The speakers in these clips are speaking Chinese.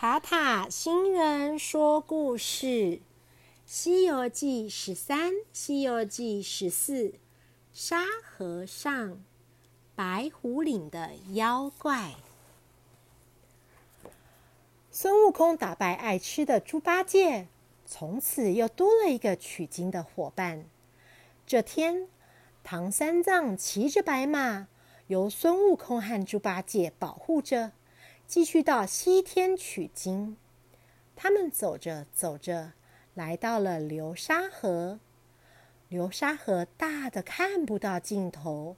塔塔星人说故事，《西游记》十三，《西游记》十四，沙和尚，白虎岭的妖怪。孙悟空打败爱吃的猪八戒，从此又多了一个取经的伙伴。这天，唐三藏骑着白马，由孙悟空和猪八戒保护着。继续到西天取经，他们走着走着，来到了流沙河。流沙河大的看不到尽头，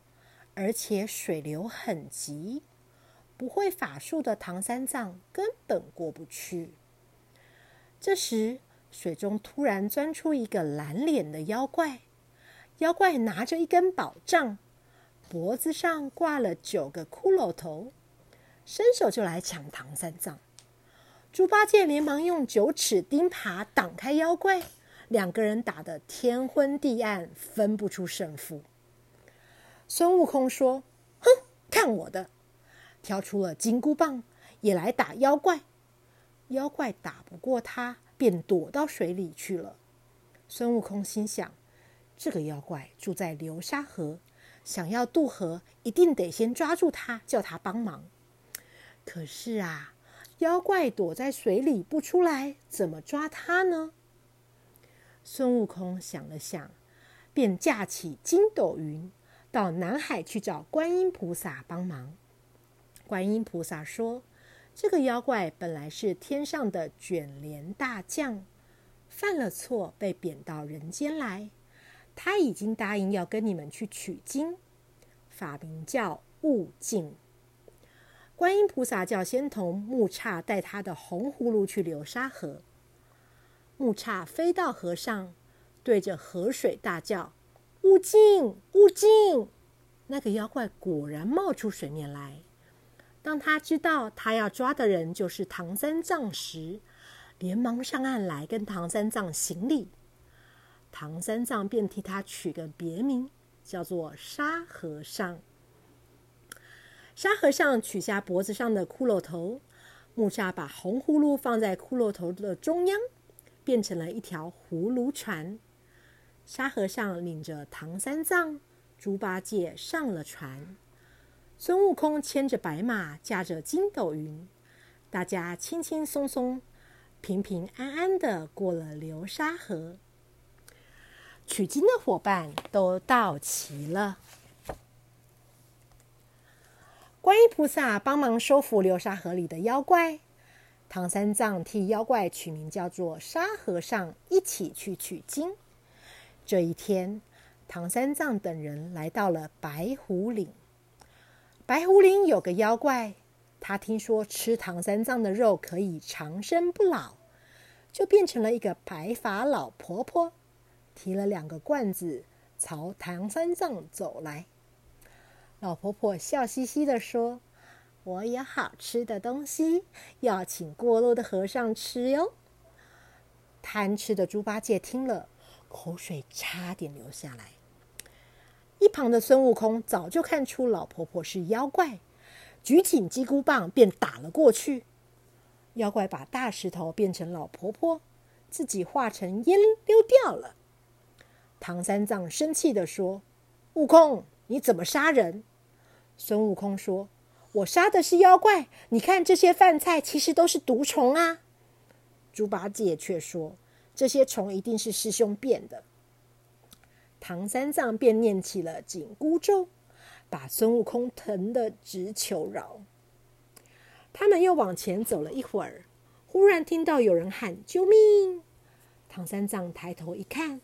而且水流很急，不会法术的唐三藏根本过不去。这时，水中突然钻出一个蓝脸的妖怪，妖怪拿着一根宝杖，脖子上挂了九个骷髅头。伸手就来抢唐三藏，猪八戒连忙用九齿钉耙挡开妖怪，两个人打得天昏地暗，分不出胜负。孙悟空说：“哼，看我的！”挑出了金箍棒，也来打妖怪。妖怪打不过他，便躲到水里去了。孙悟空心想：这个妖怪住在流沙河，想要渡河，一定得先抓住他，叫他帮忙。可是啊，妖怪躲在水里不出来，怎么抓他呢？孙悟空想了想，便架起筋斗云，到南海去找观音菩萨帮忙。观音菩萨说：“这个妖怪本来是天上的卷帘大将，犯了错被贬到人间来。他已经答应要跟你们去取经，法名叫悟净。”观音菩萨叫仙童木叉带他的红葫芦去流沙河。木叉飞到河上，对着河水大叫：“悟净，悟净！”那个妖怪果然冒出水面来。当他知道他要抓的人就是唐三藏时，连忙上岸来跟唐三藏行礼。唐三藏便替他取个别名，叫做沙和尚。沙和尚取下脖子上的骷髅头，木叉把红葫芦放在骷髅头的中央，变成了一条葫芦船。沙和尚领着唐三藏、猪八戒上了船，孙悟空牵着白马，驾着筋斗云，大家轻轻松松、平平安安的过了流沙河。取经的伙伴都到齐了。观音菩萨帮忙收服流沙河里的妖怪，唐三藏替妖怪取名叫做沙和尚，一起去取经。这一天，唐三藏等人来到了白虎岭。白虎岭有个妖怪，他听说吃唐三藏的肉可以长生不老，就变成了一个白发老婆婆，提了两个罐子朝唐三藏走来。老婆婆笑嘻嘻地说：“我有好吃的东西，要请过路的和尚吃哟。”贪吃的猪八戒听了，口水差点流下来。一旁的孙悟空早就看出老婆婆是妖怪，举起金箍棒便打了过去。妖怪把大石头变成老婆婆，自己化成烟溜掉了。唐三藏生气地说：“悟空，你怎么杀人？”孙悟空说：“我杀的是妖怪，你看这些饭菜其实都是毒虫啊。”猪八戒却说：“这些虫一定是师兄变的。”唐三藏便念起了紧箍咒，把孙悟空疼得直求饶。他们又往前走了一会儿，忽然听到有人喊：“救命！”唐三藏抬头一看，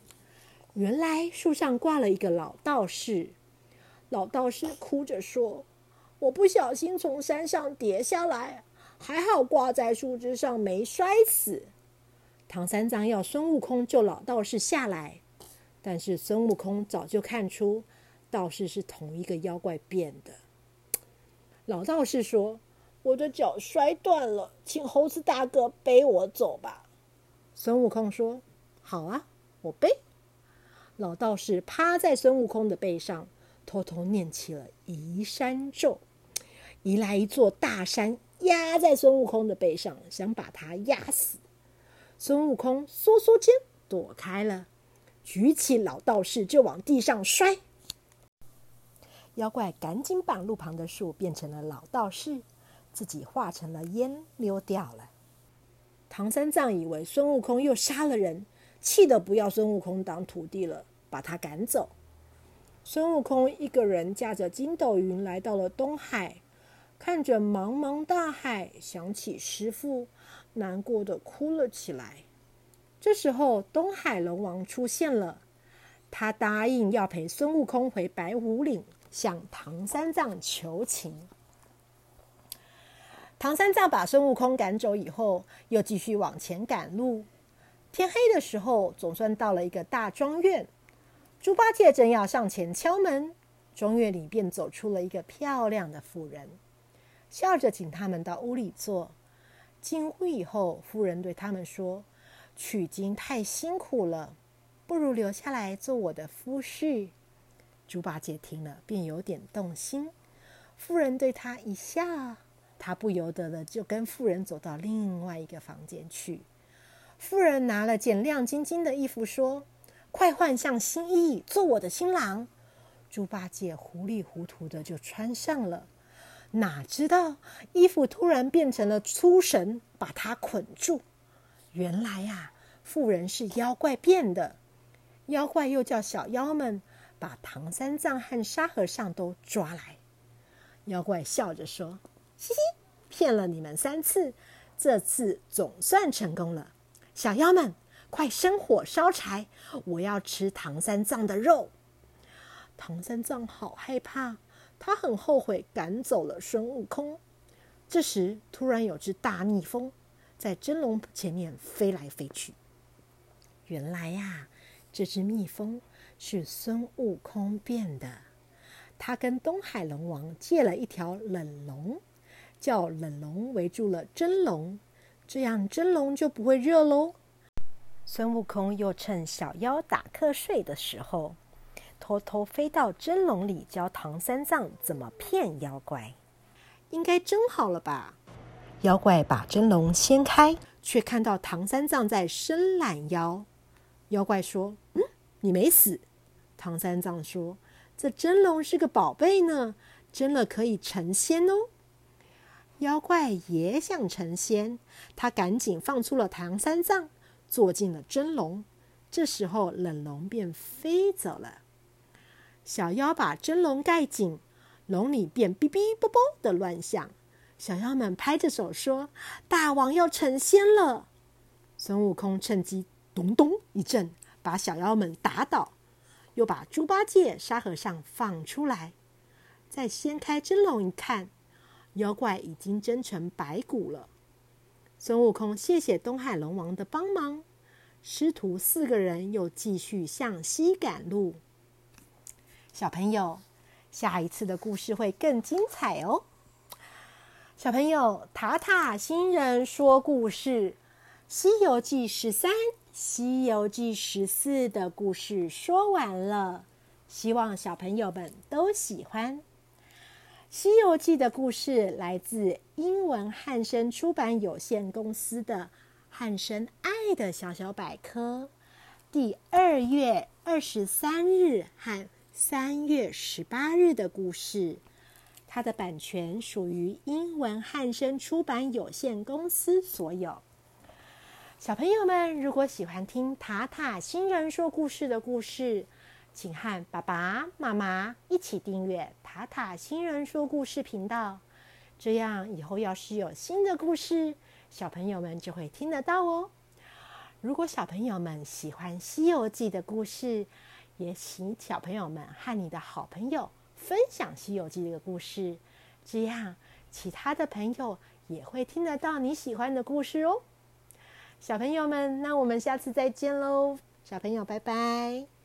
原来树上挂了一个老道士。老道士哭着说：“我不小心从山上跌下来，还好挂在树枝上没摔死。”唐三藏要孙悟空救老道士下来，但是孙悟空早就看出道士是同一个妖怪变的。老道士说：“我的脚摔断了，请猴子大哥背我走吧。”孙悟空说：“好啊，我背。”老道士趴在孙悟空的背上。偷偷念起了移山咒，移来一座大山，压在孙悟空的背上，想把他压死。孙悟空缩缩肩躲开了，举起老道士就往地上摔。妖怪赶紧把路旁的树变成了老道士，自己化成了烟溜掉了。唐三藏以为孙悟空又杀了人，气得不要孙悟空当徒弟了，把他赶走。孙悟空一个人驾着筋斗云来到了东海，看着茫茫大海，想起师傅，难过的哭了起来。这时候，东海龙王出现了，他答应要陪孙悟空回白虎岭。向唐三藏求情。唐三藏把孙悟空赶走以后，又继续往前赶路。天黑的时候，总算到了一个大庄院。猪八戒正要上前敲门，庄院里便走出了一个漂亮的妇人，笑着请他们到屋里坐。进屋以后，妇人对他们说：“取经太辛苦了，不如留下来做我的夫婿。”猪八戒听了，便有点动心。妇人对他一笑，他不由得的就跟妇人走到另外一个房间去。妇人拿了件亮晶晶的衣服，说：“快换上新衣，做我的新郎。”猪八戒糊里糊涂的就穿上了，哪知道衣服突然变成了粗绳，把他捆住。原来呀，妇人是妖怪变的，妖怪又叫小妖们。把唐三藏和沙和尚都抓来，妖怪笑着说：“嘻嘻，骗了你们三次，这次总算成功了。小妖们，快生火烧柴，我要吃唐三藏的肉。”唐三藏好害怕，他很后悔赶走了孙悟空。这时，突然有只大蜜蜂在真龙前面飞来飞去。原来呀，这只蜜蜂。是孙悟空变的，他跟东海龙王借了一条冷龙，叫冷龙围住了真龙，这样真龙就不会热喽。孙悟空又趁小妖打瞌睡的时候，偷偷飞到真龙里，教唐三藏怎么骗妖怪。应该蒸好了吧？妖怪把真笼掀开，却看到唐三藏在伸懒腰。妖怪说：“嗯。”你没死，唐三藏说：“这真龙是个宝贝呢，蒸了可以成仙哦。”妖怪也想成仙，他赶紧放出了唐三藏，坐进了真龙。这时候冷龙便飞走了。小妖把真龙盖紧，龙里便哔哔啵啵的乱响。小妖们拍着手说：“大王要成仙了！”孙悟空趁机咚咚一阵。把小妖们打倒，又把猪八戒、沙和尚放出来，再掀开蒸笼一看，妖怪已经蒸成白骨了。孙悟空谢谢东海龙王的帮忙，师徒四个人又继续向西赶路。小朋友，下一次的故事会更精彩哦！小朋友，塔塔星人说故事，《西游记》十三。《西游记》十四的故事说完了，希望小朋友们都喜欢。《西游记》的故事来自英文汉声出版有限公司的《汉声爱的小小百科》，第二月二十三日和三月十八日的故事。它的版权属于英文汉声出版有限公司所有。小朋友们，如果喜欢听塔塔新人说故事的故事，请和爸爸妈妈一起订阅塔塔星人说故事频道。这样以后要是有新的故事，小朋友们就会听得到哦。如果小朋友们喜欢《西游记》的故事，也请小朋友们和你的好朋友分享《西游记》这个故事，这样其他的朋友也会听得到你喜欢的故事哦。小朋友们，那我们下次再见喽！小朋友，拜拜。